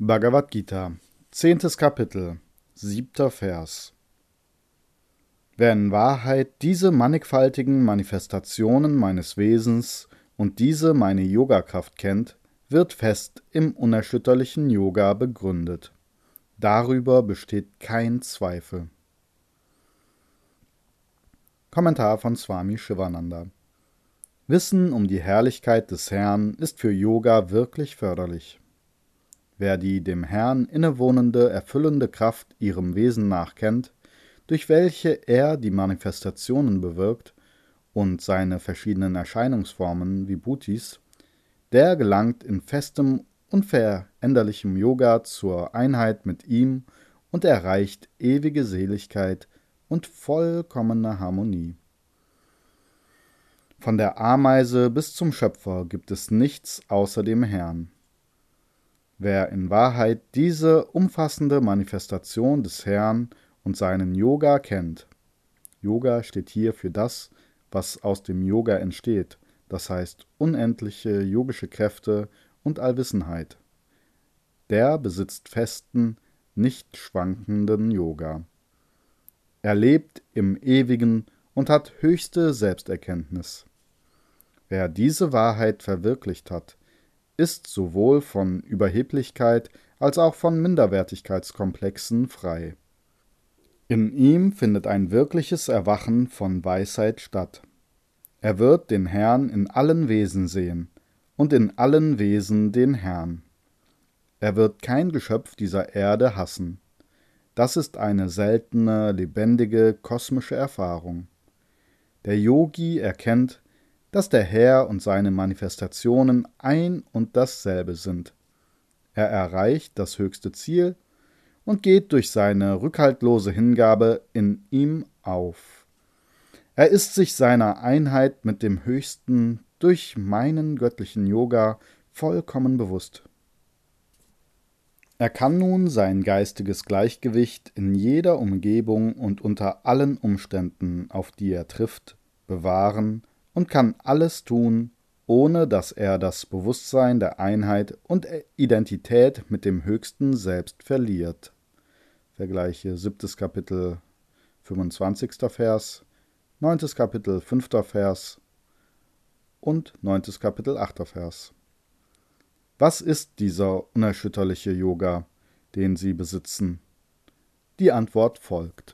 Bhagavad Gita, zehntes Kapitel, siebter Vers. Wer in Wahrheit diese mannigfaltigen Manifestationen meines Wesens und diese meine Yogakraft kennt, wird fest im unerschütterlichen Yoga begründet. Darüber besteht kein Zweifel. Kommentar von Swami Shivananda Wissen um die Herrlichkeit des Herrn ist für Yoga wirklich förderlich. Wer die dem Herrn innewohnende, erfüllende Kraft ihrem Wesen nach kennt, durch welche er die Manifestationen bewirkt und seine verschiedenen Erscheinungsformen wie Bhutis, der gelangt in festem, unveränderlichem Yoga zur Einheit mit ihm und erreicht ewige Seligkeit und vollkommene Harmonie. Von der Ameise bis zum Schöpfer gibt es nichts außer dem Herrn. Wer in Wahrheit diese umfassende Manifestation des Herrn und seinen Yoga kennt, Yoga steht hier für das, was aus dem Yoga entsteht, das heißt unendliche yogische Kräfte und Allwissenheit. Der besitzt festen, nicht schwankenden Yoga. Er lebt im Ewigen und hat höchste Selbsterkenntnis. Wer diese Wahrheit verwirklicht hat, ist sowohl von Überheblichkeit als auch von Minderwertigkeitskomplexen frei. In ihm findet ein wirkliches Erwachen von Weisheit statt. Er wird den Herrn in allen Wesen sehen und in allen Wesen den Herrn. Er wird kein Geschöpf dieser Erde hassen. Das ist eine seltene, lebendige, kosmische Erfahrung. Der Yogi erkennt, dass der Herr und seine Manifestationen ein und dasselbe sind. Er erreicht das höchste Ziel und geht durch seine rückhaltlose Hingabe in ihm auf. Er ist sich seiner Einheit mit dem Höchsten durch meinen göttlichen Yoga vollkommen bewusst. Er kann nun sein geistiges Gleichgewicht in jeder Umgebung und unter allen Umständen, auf die er trifft, bewahren und kann alles tun, ohne dass er das Bewusstsein der Einheit und Identität mit dem höchsten Selbst verliert. Vergleiche siebtes Kapitel 25. Vers, neuntes Kapitel 5. Vers und neuntes Kapitel 8. Vers. Was ist dieser unerschütterliche Yoga, den Sie besitzen? Die Antwort folgt.